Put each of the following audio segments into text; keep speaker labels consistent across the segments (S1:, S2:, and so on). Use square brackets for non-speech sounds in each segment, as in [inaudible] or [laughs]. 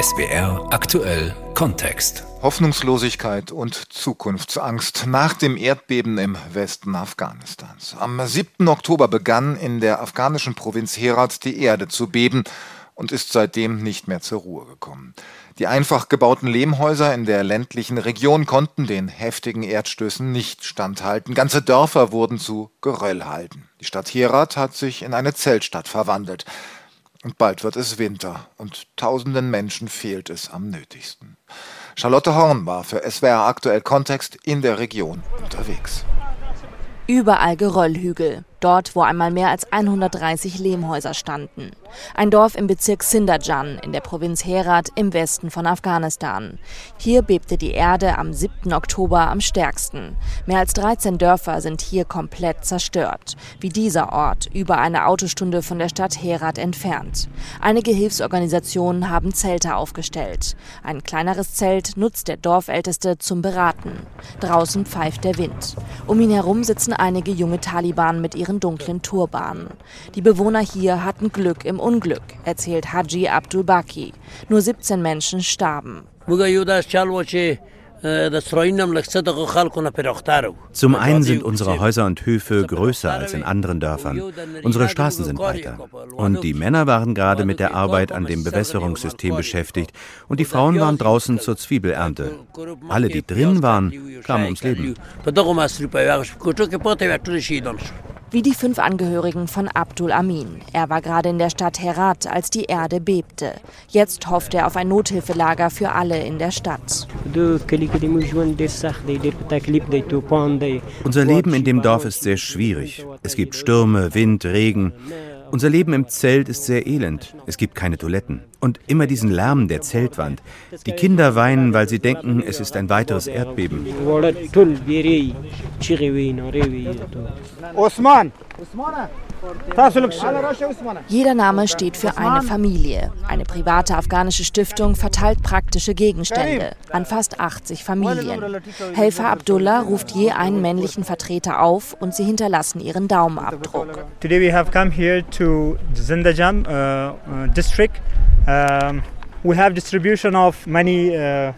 S1: SWR aktuell Kontext.
S2: Hoffnungslosigkeit und Zukunftsangst nach dem Erdbeben im Westen Afghanistans. Am 7. Oktober begann in der afghanischen Provinz Herat die Erde zu beben und ist seitdem nicht mehr zur Ruhe gekommen. Die einfach gebauten Lehmhäuser in der ländlichen Region konnten den heftigen Erdstößen nicht standhalten. Ganze Dörfer wurden zu Geröllhalden. Die Stadt Herat hat sich in eine Zeltstadt verwandelt. Und bald wird es Winter und tausenden Menschen fehlt es am nötigsten. Charlotte Horn war für SWR aktuell Kontext in der Region unterwegs.
S3: Überall Geröllhügel, dort wo einmal mehr als 130 Lehmhäuser standen. Ein Dorf im Bezirk Sindajan in der Provinz Herat im Westen von Afghanistan. Hier bebte die Erde am 7. Oktober am stärksten. Mehr als 13 Dörfer sind hier komplett zerstört. Wie dieser Ort, über eine Autostunde von der Stadt Herat entfernt. Einige Hilfsorganisationen haben Zelte aufgestellt. Ein kleineres Zelt nutzt der Dorfälteste zum Beraten. Draußen pfeift der Wind. Um ihn herum sitzen einige junge Taliban mit ihren dunklen Turbanen. Die Bewohner hier hatten Glück im Unglück, erzählt Haji Abdul Baki. Nur 17 Menschen starben.
S4: Zum einen sind unsere Häuser und Höfe größer als in anderen Dörfern. Unsere Straßen sind breiter. Und die Männer waren gerade mit der Arbeit an dem Bewässerungssystem beschäftigt und die Frauen waren draußen zur Zwiebelernte. Alle, die drin waren, kamen ums Leben
S3: wie die fünf Angehörigen von Abdul Amin. Er war gerade in der Stadt Herat, als die Erde bebte. Jetzt hofft er auf ein Nothilfelager für alle in der Stadt.
S4: Unser Leben in dem Dorf ist sehr schwierig. Es gibt Stürme, Wind, Regen. Unser Leben im Zelt ist sehr elend. Es gibt keine Toiletten. Und immer diesen Lärm der Zeltwand. Die Kinder weinen, weil sie denken, es ist ein weiteres Erdbeben.
S3: Osman! Jeder Name steht für eine Familie. Eine private afghanische Stiftung verteilt praktische Gegenstände an fast 80 Familien. Helfer Abdullah ruft je einen männlichen Vertreter auf und sie hinterlassen ihren Daumenabdruck.
S5: Today we have come here to Zindajam uh, uh, district. Um, we have distribution of many uh,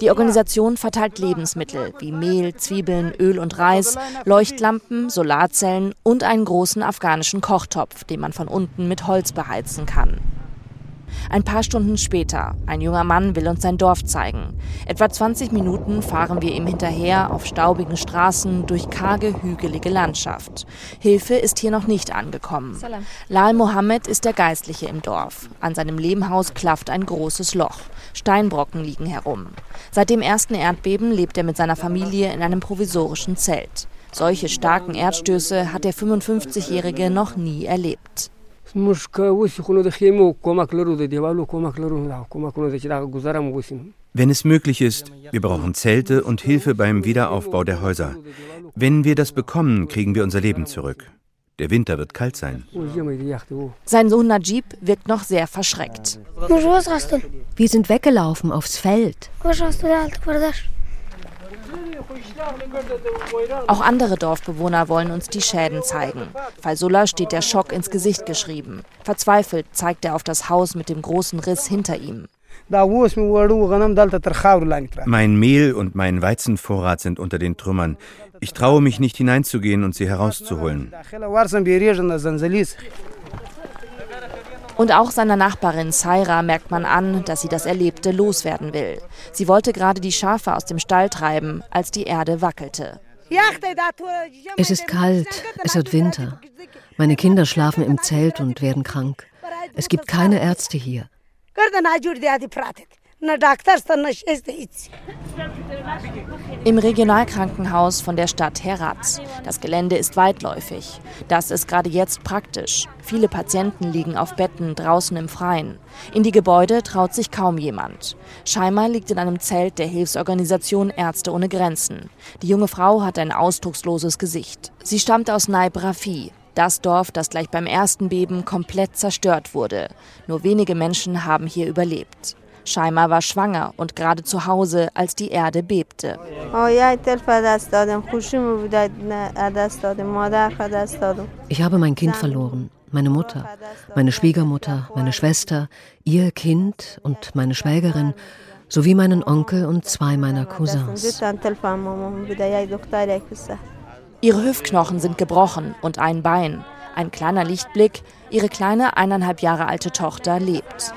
S3: Die Organisation verteilt Lebensmittel wie Mehl, Zwiebeln, Öl und Reis, Leuchtlampen, Solarzellen und einen großen afghanischen Kochtopf, den man von unten mit Holz beheizen kann. Ein paar Stunden später, ein junger Mann will uns sein Dorf zeigen. Etwa 20 Minuten fahren wir ihm hinterher auf staubigen Straßen durch karge, hügelige Landschaft. Hilfe ist hier noch nicht angekommen. Lal Mohammed ist der Geistliche im Dorf. An seinem Lehmhaus klafft ein großes Loch. Steinbrocken liegen herum. Seit dem ersten Erdbeben lebt er mit seiner Familie in einem provisorischen Zelt. Solche starken Erdstöße hat der 55-Jährige noch nie erlebt.
S4: Wenn es möglich ist, wir brauchen Zelte und Hilfe beim Wiederaufbau der Häuser. Wenn wir das bekommen, kriegen wir unser Leben zurück. Der Winter wird kalt sein.
S3: Sein Sohn Najib wirkt noch sehr verschreckt.
S6: Wir sind weggelaufen aufs Feld.
S3: Auch andere Dorfbewohner wollen uns die Schäden zeigen. Faisullah steht der Schock ins Gesicht geschrieben. Verzweifelt zeigt er auf das Haus mit dem großen Riss hinter ihm.
S4: Mein Mehl und mein Weizenvorrat sind unter den Trümmern. Ich traue mich nicht hineinzugehen und sie herauszuholen.
S3: Und auch seiner Nachbarin Saira merkt man an, dass sie das Erlebte loswerden will. Sie wollte gerade die Schafe aus dem Stall treiben, als die Erde wackelte.
S6: Es ist kalt, es wird Winter. Meine Kinder schlafen im Zelt und werden krank. Es gibt keine Ärzte hier.
S3: Im Regionalkrankenhaus von der Stadt Herat. Das Gelände ist weitläufig. Das ist gerade jetzt praktisch. Viele Patienten liegen auf Betten draußen im Freien. In die Gebäude traut sich kaum jemand. Scheimer liegt in einem Zelt der Hilfsorganisation Ärzte ohne Grenzen. Die junge Frau hat ein ausdrucksloses Gesicht. Sie stammt aus Naib Rafi, das Dorf, das gleich beim ersten Beben komplett zerstört wurde. Nur wenige Menschen haben hier überlebt. Scheimer war schwanger und gerade zu Hause, als die Erde bebte.
S6: Ich habe mein Kind verloren. meine Mutter, meine Schwiegermutter, meine Schwester, ihr Kind und meine Schwägerin sowie meinen Onkel und zwei meiner Cousins.
S3: Ihre Hüftknochen sind gebrochen und ein Bein. Ein kleiner Lichtblick, ihre kleine eineinhalb Jahre alte Tochter lebt.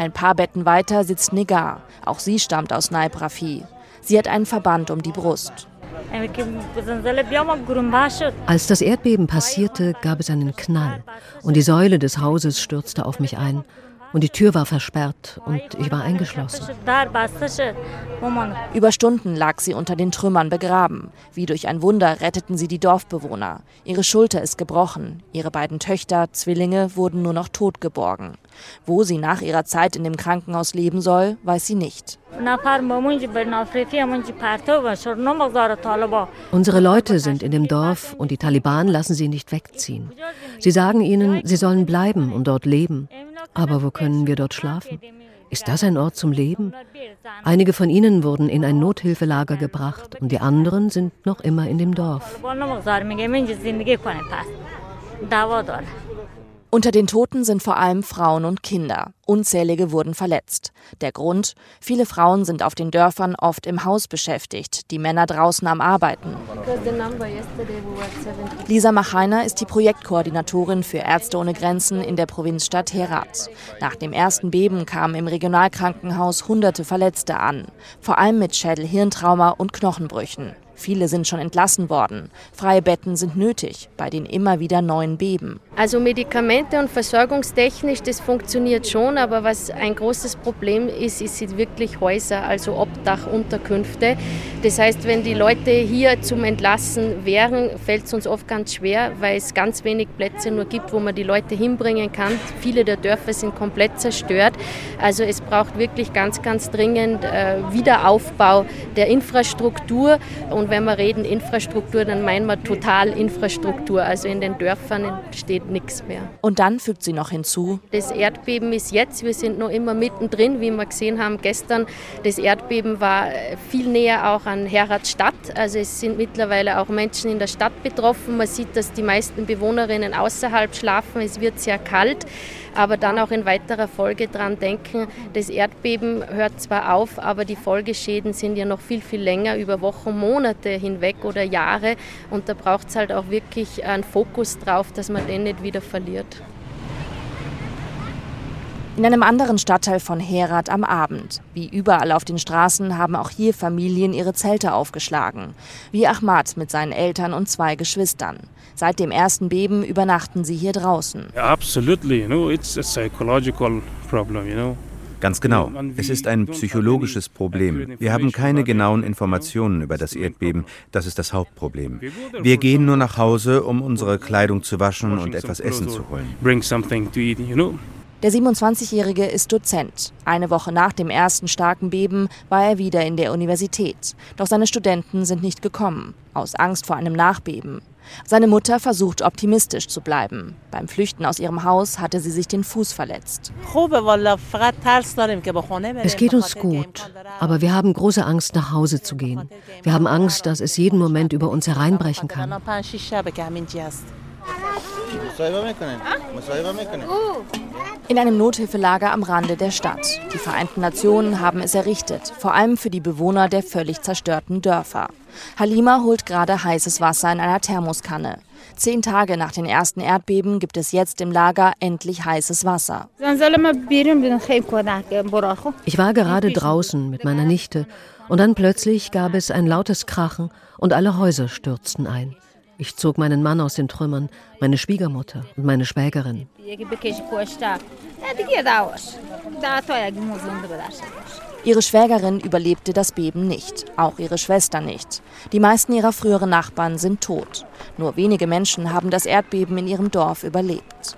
S3: Ein paar Betten weiter sitzt Negar. Auch sie stammt aus Naib Rafi. Sie hat einen Verband um die Brust.
S6: Als das Erdbeben passierte, gab es einen Knall und die Säule des Hauses stürzte auf mich ein und die Tür war versperrt und ich war eingeschlossen.
S3: Über Stunden lag sie unter den Trümmern begraben. Wie durch ein Wunder retteten sie die Dorfbewohner. Ihre Schulter ist gebrochen. Ihre beiden Töchter, Zwillinge, wurden nur noch tot geborgen. Wo sie nach ihrer Zeit in dem Krankenhaus leben soll, weiß sie nicht.
S6: Unsere Leute sind in dem Dorf und die Taliban lassen sie nicht wegziehen. Sie sagen ihnen, sie sollen bleiben und dort leben. Aber wo können wir dort schlafen? Ist das ein Ort zum Leben? Einige von ihnen wurden in ein Nothilfelager gebracht und die anderen sind noch immer in dem Dorf.
S3: Unter den Toten sind vor allem Frauen und Kinder. Unzählige wurden verletzt. Der Grund? Viele Frauen sind auf den Dörfern oft im Haus beschäftigt, die Männer draußen am Arbeiten. Lisa Machainer ist die Projektkoordinatorin für Ärzte ohne Grenzen in der Provinzstadt Herat. Nach dem ersten Beben kamen im Regionalkrankenhaus hunderte Verletzte an, vor allem mit Schädel-Hirntrauma und Knochenbrüchen. Viele sind schon entlassen worden. Freie Betten sind nötig bei den immer wieder neuen Beben.
S7: Also Medikamente und versorgungstechnisch, das funktioniert schon, aber was ein großes Problem ist, ist wirklich Häuser, also Obdachunterkünfte. Das heißt, wenn die Leute hier zum Entlassen wären, fällt es uns oft ganz schwer, weil es ganz wenig Plätze nur gibt, wo man die Leute hinbringen kann. Viele der Dörfer sind komplett zerstört. Also es braucht wirklich ganz, ganz dringend äh, Wiederaufbau der Infrastruktur und wenn wir reden Infrastruktur, dann meinen wir Totalinfrastruktur. Also in den Dörfern steht nichts mehr.
S3: Und dann fügt sie noch hinzu.
S7: Das Erdbeben ist jetzt, wir sind noch immer mittendrin, wie wir gesehen haben gestern. Das Erdbeben war viel näher auch an Herat Stadt. Also es sind mittlerweile auch Menschen in der Stadt betroffen. Man sieht, dass die meisten Bewohnerinnen außerhalb schlafen. Es wird sehr kalt aber dann auch in weiterer Folge daran denken, das Erdbeben hört zwar auf, aber die Folgeschäden sind ja noch viel, viel länger, über Wochen, Monate hinweg oder Jahre. Und da braucht es halt auch wirklich einen Fokus drauf, dass man den nicht wieder verliert.
S3: In einem anderen Stadtteil von Herat am Abend. Wie überall auf den Straßen haben auch hier Familien ihre Zelte aufgeschlagen. Wie Ahmad mit seinen Eltern und zwei Geschwistern. Seit dem ersten Beben übernachten sie hier draußen.
S8: Absolutely, you know, it's a psychological problem, you know.
S4: Ganz genau. Es ist ein psychologisches Problem. Wir haben keine genauen Informationen über das Erdbeben. Das ist das Hauptproblem. Wir gehen nur nach Hause, um unsere Kleidung zu waschen und etwas Essen zu holen.
S3: Der 27-Jährige ist Dozent. Eine Woche nach dem ersten starken Beben war er wieder in der Universität. Doch seine Studenten sind nicht gekommen, aus Angst vor einem Nachbeben. Seine Mutter versucht optimistisch zu bleiben. Beim Flüchten aus ihrem Haus hatte sie sich den Fuß verletzt.
S6: Es geht uns gut, aber wir haben große Angst, nach Hause zu gehen. Wir haben Angst, dass es jeden Moment über uns hereinbrechen kann.
S3: In einem Nothilfelager am Rande der Stadt. Die Vereinten Nationen haben es errichtet, vor allem für die Bewohner der völlig zerstörten Dörfer. Halima holt gerade heißes Wasser in einer Thermoskanne. Zehn Tage nach den ersten Erdbeben gibt es jetzt im Lager endlich heißes Wasser.
S6: Ich war gerade draußen mit meiner Nichte und dann plötzlich gab es ein lautes Krachen und alle Häuser stürzten ein. Ich zog meinen Mann aus den Trümmern, meine Schwiegermutter und meine Schwägerin.
S3: Ihre Schwägerin überlebte das Beben nicht, auch ihre Schwester nicht. Die meisten ihrer früheren Nachbarn sind tot. Nur wenige Menschen haben das Erdbeben in ihrem Dorf überlebt.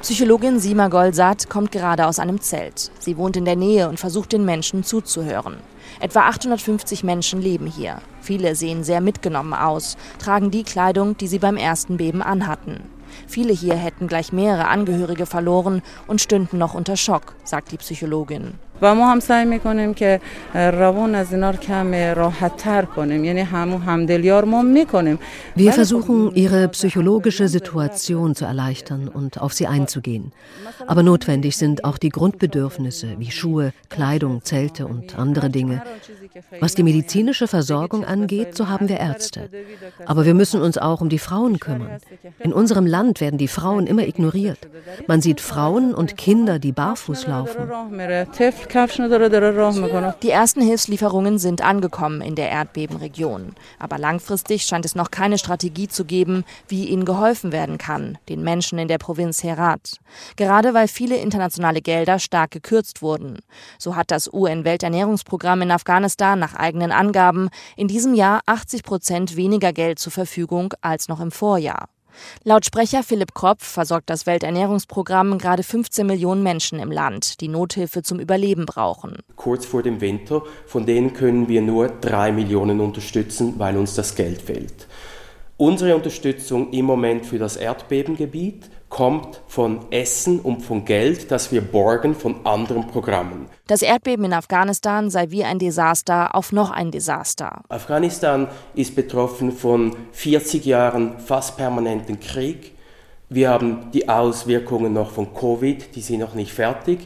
S3: Psychologin Sima Golsat kommt gerade aus einem Zelt. Sie wohnt in der Nähe und versucht den Menschen zuzuhören. Etwa 850 Menschen leben hier. Viele sehen sehr mitgenommen aus, tragen die Kleidung, die sie beim ersten Beben anhatten. Viele hier hätten gleich mehrere Angehörige verloren und stünden noch unter Schock, sagt die Psychologin.
S9: و ما هم سعی میکنیم که روان از اینا کم راحت تر کنیم یعنی همون همدلیار ما میکنیم
S6: Wir versuchen ihre psychologische Situation zu erleichtern und auf sie einzugehen. Aber notwendig sind auch die Grundbedürfnisse wie Schuhe, Kleidung, Zelte und andere Dinge. Was die medizinische Versorgung angeht, so haben wir Ärzte. Aber wir müssen uns auch um die Frauen kümmern. In unserem Land werden die Frauen immer ignoriert. Man sieht Frauen und Kinder, die barfuß laufen.
S3: Die ersten Hilfslieferungen sind angekommen in der Erdbebenregion. Aber langfristig scheint es noch keine Strategie zu geben, wie ihnen geholfen werden kann, den Menschen in der Provinz Herat. Gerade weil viele internationale Gelder stark gekürzt wurden. So hat das UN-Welternährungsprogramm in Afghanistan nach eigenen Angaben in diesem Jahr 80 Prozent weniger Geld zur Verfügung als noch im Vorjahr. Laut Sprecher Philipp Kropf versorgt das Welternährungsprogramm gerade 15 Millionen Menschen im Land, die Nothilfe zum Überleben brauchen.
S10: Kurz vor dem Winter, von denen können wir nur drei Millionen unterstützen, weil uns das Geld fehlt. Unsere Unterstützung im Moment für das Erdbebengebiet kommt von Essen und von Geld, das wir borgen von anderen Programmen.
S3: Das Erdbeben in Afghanistan sei wie ein Desaster auf noch ein Desaster.
S10: Afghanistan ist betroffen von 40 Jahren fast permanenten Krieg. Wir haben die Auswirkungen noch von Covid, die sind noch nicht fertig.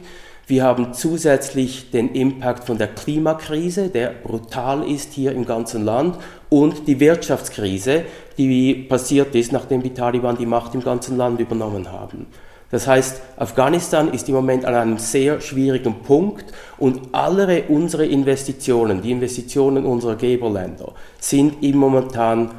S10: Wir haben zusätzlich den Impact von der Klimakrise, der brutal ist hier im ganzen Land, und die Wirtschaftskrise, die passiert ist, nachdem die Taliban die Macht im ganzen Land übernommen haben. Das heißt, Afghanistan ist im Moment an einem sehr schwierigen Punkt und alle unsere Investitionen, die Investitionen unserer Geberländer, sind im momentan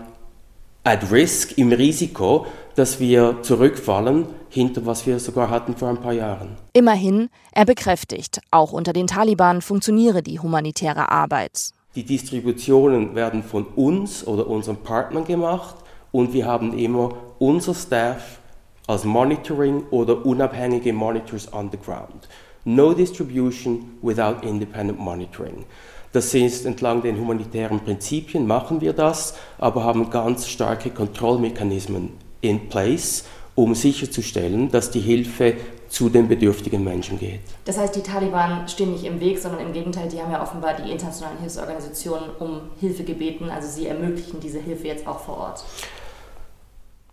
S10: at risk, im Risiko, dass wir zurückfallen hinter was wir sogar hatten vor ein paar Jahren.
S3: Immerhin, er bekräftigt, auch unter den Taliban funktioniere die humanitäre Arbeit.
S10: Die Distributionen werden von uns oder unseren Partnern gemacht und wir haben immer unser Staff als Monitoring oder unabhängige Monitors on the ground. No distribution without independent monitoring. Das ist entlang den humanitären Prinzipien machen wir das, aber haben ganz starke Kontrollmechanismen in place um sicherzustellen, dass die Hilfe zu den bedürftigen Menschen geht.
S3: Das heißt, die Taliban stehen nicht im Weg, sondern im Gegenteil, die haben ja offenbar die internationalen Hilfsorganisationen um Hilfe gebeten. Also sie ermöglichen diese Hilfe jetzt auch vor Ort.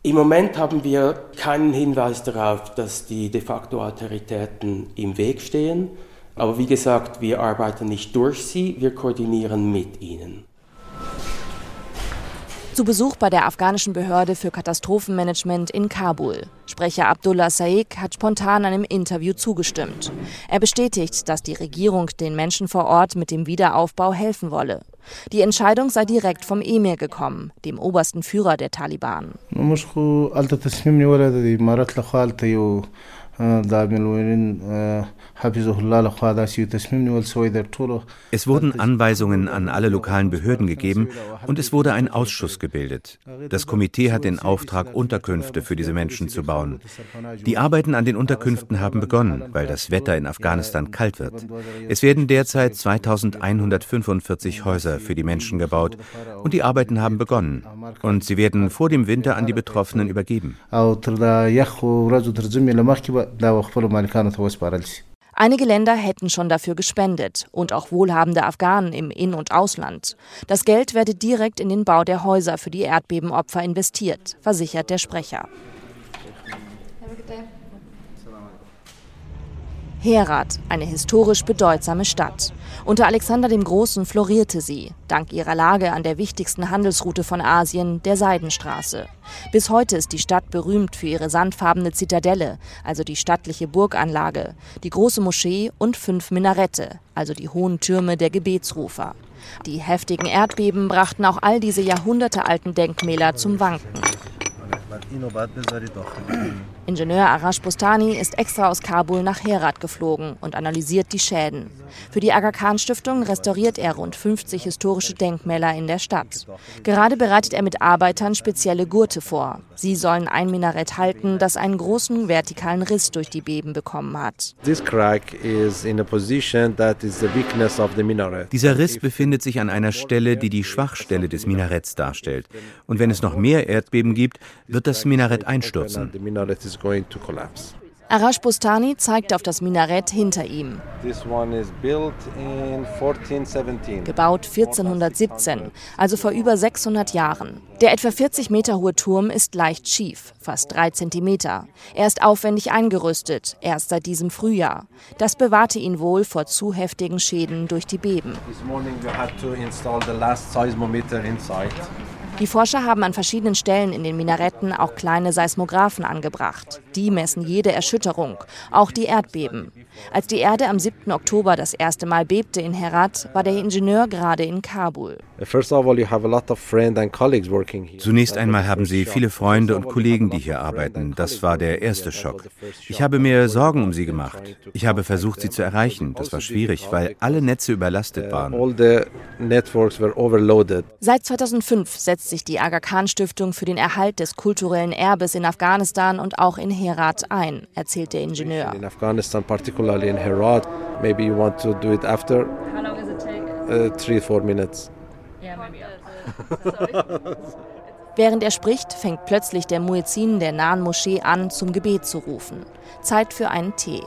S10: Im Moment haben wir keinen Hinweis darauf, dass die de facto Autoritäten im Weg stehen. Aber wie gesagt, wir arbeiten nicht durch sie, wir koordinieren mit ihnen.
S3: Zu Besuch bei der afghanischen Behörde für Katastrophenmanagement in Kabul. Sprecher Abdullah Saik hat spontan einem Interview zugestimmt. Er bestätigt, dass die Regierung den Menschen vor Ort mit dem Wiederaufbau helfen wolle. Die Entscheidung sei direkt vom Emir gekommen, dem obersten Führer der Taliban.
S4: Es wurden Anweisungen an alle lokalen Behörden gegeben und es wurde ein Ausschuss gebildet. Das Komitee hat den Auftrag, Unterkünfte für diese Menschen zu bauen. Die Arbeiten an den Unterkünften haben begonnen, weil das Wetter in Afghanistan kalt wird. Es werden derzeit 2145 Häuser für die Menschen gebaut und die Arbeiten haben begonnen. Und sie werden vor dem Winter an die Betroffenen übergeben.
S3: Einige Länder hätten schon dafür gespendet und auch wohlhabende Afghanen im In- und Ausland. Das Geld werde direkt in den Bau der Häuser für die Erdbebenopfer investiert, versichert der Sprecher. Herat, eine historisch bedeutsame Stadt. Unter Alexander dem Großen florierte sie, dank ihrer Lage an der wichtigsten Handelsroute von Asien, der Seidenstraße. Bis heute ist die Stadt berühmt für ihre sandfarbene Zitadelle, also die stattliche Burganlage, die große Moschee und fünf Minarette, also die hohen Türme der Gebetsrufer. Die heftigen Erdbeben brachten auch all diese jahrhundertealten Denkmäler zum Wanken. Ingenieur Arash Bustani ist extra aus Kabul nach Herat geflogen und analysiert die Schäden. Für die Aga Khan Stiftung restauriert er rund 50 historische Denkmäler in der Stadt. Gerade bereitet er mit Arbeitern spezielle Gurte vor. Sie sollen ein Minarett halten, das einen großen vertikalen Riss durch die Beben bekommen hat.
S4: Dieser Riss befindet sich an einer Stelle, die die Schwachstelle des Minaretts darstellt. Und wenn es noch mehr Erdbeben gibt, wird das Minarett einstürzen.
S3: Arash Bustani zeigt auf das Minarett hinter ihm. Gebaut 1417, also vor über 600 Jahren. Der etwa 40 Meter hohe Turm ist leicht schief, fast drei Zentimeter. Er ist aufwendig eingerüstet, erst seit diesem Frühjahr. Das bewahrte ihn wohl vor zu heftigen Schäden durch die Beben. Die Forscher haben an verschiedenen Stellen in den Minaretten auch kleine Seismographen angebracht. Die messen jede Erschütterung, auch die Erdbeben. Als die Erde am 7. Oktober das erste Mal bebte in Herat, war der Ingenieur gerade in Kabul.
S4: Zunächst einmal haben Sie viele Freunde und Kollegen, die hier arbeiten. Das war der erste Schock. Ich habe mir Sorgen um sie gemacht. Ich habe versucht, sie zu erreichen. Das war schwierig, weil alle Netze überlastet waren.
S3: Seit 2005 setzt sich die Aga Khan Stiftung für den Erhalt des kulturellen Erbes in Afghanistan und auch in Herat ein, erzählt der Ingenieur.
S11: In Afghanistan, particularly in Herat, maybe you want to do it after. How long does it take? Uh, three, four minutes. Yeah, maybe. [laughs]
S3: Während er spricht, fängt plötzlich der Muezzin der nahen Moschee an, zum Gebet zu rufen. Zeit für einen Tee.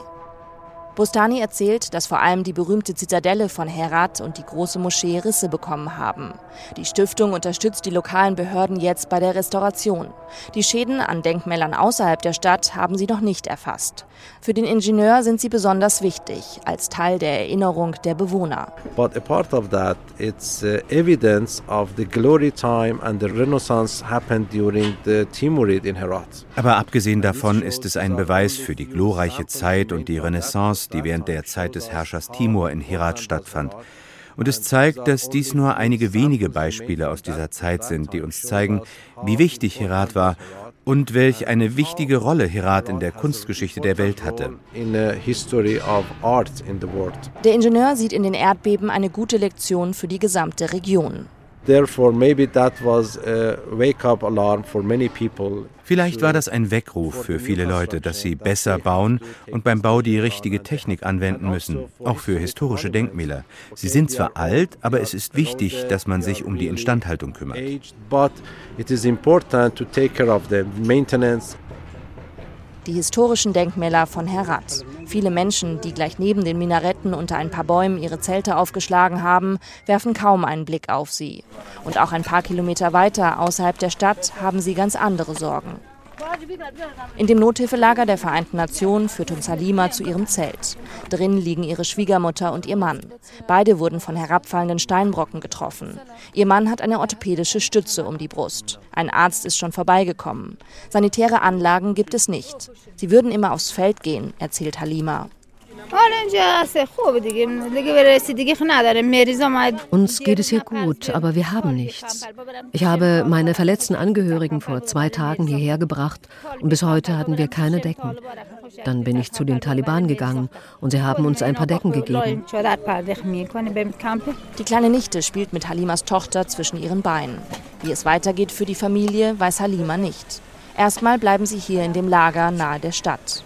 S3: Bostani erzählt, dass vor allem die berühmte Zitadelle von Herat und die große Moschee Risse bekommen haben. Die Stiftung unterstützt die lokalen Behörden jetzt bei der Restauration. Die Schäden an Denkmälern außerhalb der Stadt haben sie noch nicht erfasst. Für den Ingenieur sind sie besonders wichtig, als Teil der Erinnerung der Bewohner.
S11: But a part of that, it's uh, evidence of the glory time and the renaissance happened during the Timurid in Herat.
S4: Aber abgesehen davon ist es ein Beweis für die glorreiche Zeit und die Renaissance die während der Zeit des Herrschers Timur in Herat stattfand. Und es zeigt, dass dies nur einige wenige Beispiele aus dieser Zeit sind, die uns zeigen, wie wichtig Herat war und welch eine wichtige Rolle Herat in der Kunstgeschichte der Welt hatte.
S3: Der Ingenieur sieht in den Erdbeben eine gute Lektion für die gesamte Region.
S4: Vielleicht war das ein Weckruf für viele Leute, dass sie besser bauen und beim Bau die richtige Technik anwenden müssen, auch für historische Denkmäler. Sie sind zwar alt, aber es ist wichtig, dass man sich um die Instandhaltung kümmert.
S3: Die historischen Denkmäler von Herat. Viele Menschen, die gleich neben den Minaretten unter ein paar Bäumen ihre Zelte aufgeschlagen haben, werfen kaum einen Blick auf sie. Und auch ein paar Kilometer weiter außerhalb der Stadt haben sie ganz andere Sorgen. In dem Nothilfelager der Vereinten Nationen führt uns Halima zu ihrem Zelt. Drin liegen ihre Schwiegermutter und ihr Mann. Beide wurden von herabfallenden Steinbrocken getroffen. Ihr Mann hat eine orthopädische Stütze um die Brust. Ein Arzt ist schon vorbeigekommen. Sanitäre Anlagen gibt es nicht. Sie würden immer aufs Feld gehen, erzählt Halima.
S6: Uns geht es hier gut, aber wir haben nichts. Ich habe meine verletzten Angehörigen vor zwei Tagen hierher gebracht und bis heute hatten wir keine Decken. Dann bin ich zu den Taliban gegangen und sie haben uns ein paar Decken gegeben.
S3: Die kleine Nichte spielt mit Halimas Tochter zwischen ihren Beinen. Wie es weitergeht für die Familie, weiß Halima nicht. Erstmal bleiben sie hier in dem Lager nahe der Stadt.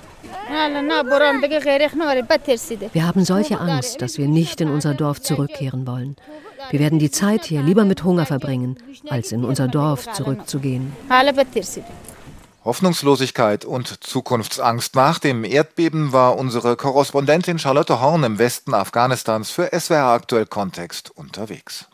S6: Wir haben solche Angst, dass wir nicht in unser Dorf zurückkehren wollen. Wir werden die Zeit hier lieber mit Hunger verbringen, als in unser Dorf zurückzugehen.
S2: Hoffnungslosigkeit und Zukunftsangst. Nach dem Erdbeben war unsere Korrespondentin Charlotte Horn im Westen Afghanistans für SWR Aktuell Kontext unterwegs.